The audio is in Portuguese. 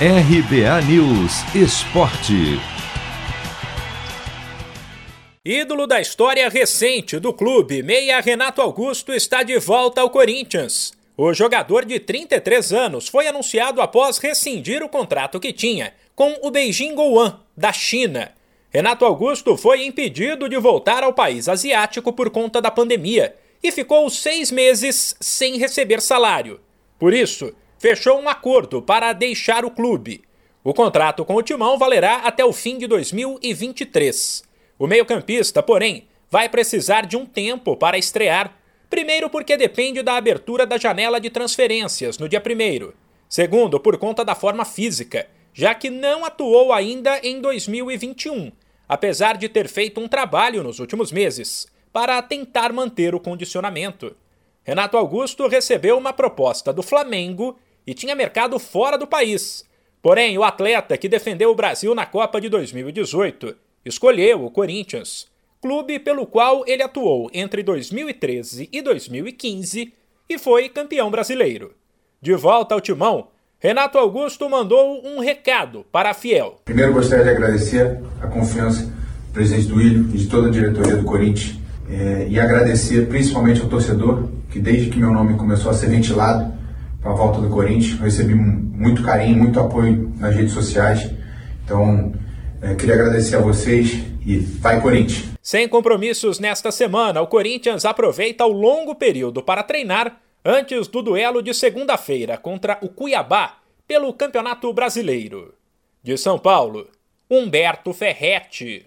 RBA News Esporte. Ídolo da história recente do clube, meia Renato Augusto está de volta ao Corinthians. O jogador de 33 anos foi anunciado após rescindir o contrato que tinha com o Beijing Guoan, da China. Renato Augusto foi impedido de voltar ao país asiático por conta da pandemia e ficou seis meses sem receber salário. Por isso, fechou um acordo para deixar o clube. O contrato com o Timão valerá até o fim de 2023. O meio-campista, porém, vai precisar de um tempo para estrear. Primeiro, porque depende da abertura da janela de transferências no dia 1. Segundo, por conta da forma física, já que não atuou ainda em 2021, apesar de ter feito um trabalho nos últimos meses para tentar manter o condicionamento. Renato Augusto recebeu uma proposta do Flamengo e tinha mercado fora do país. Porém, o atleta que defendeu o Brasil na Copa de 2018 escolheu o Corinthians, clube pelo qual ele atuou entre 2013 e 2015 e foi campeão brasileiro. De volta ao timão, Renato Augusto mandou um recado para a Fiel. Primeiro gostaria de agradecer a confiança do presidente do Ilho e de toda a diretoria do Corinthians é, e agradecer principalmente ao torcedor que desde que meu nome começou a ser ventilado com a volta do Corinthians. Recebi muito carinho, muito apoio nas redes sociais. Então, é, queria agradecer a vocês e vai Corinthians! Sem compromissos nesta semana, o Corinthians aproveita o longo período para treinar antes do duelo de segunda-feira contra o Cuiabá pelo Campeonato Brasileiro. De São Paulo, Humberto Ferretti.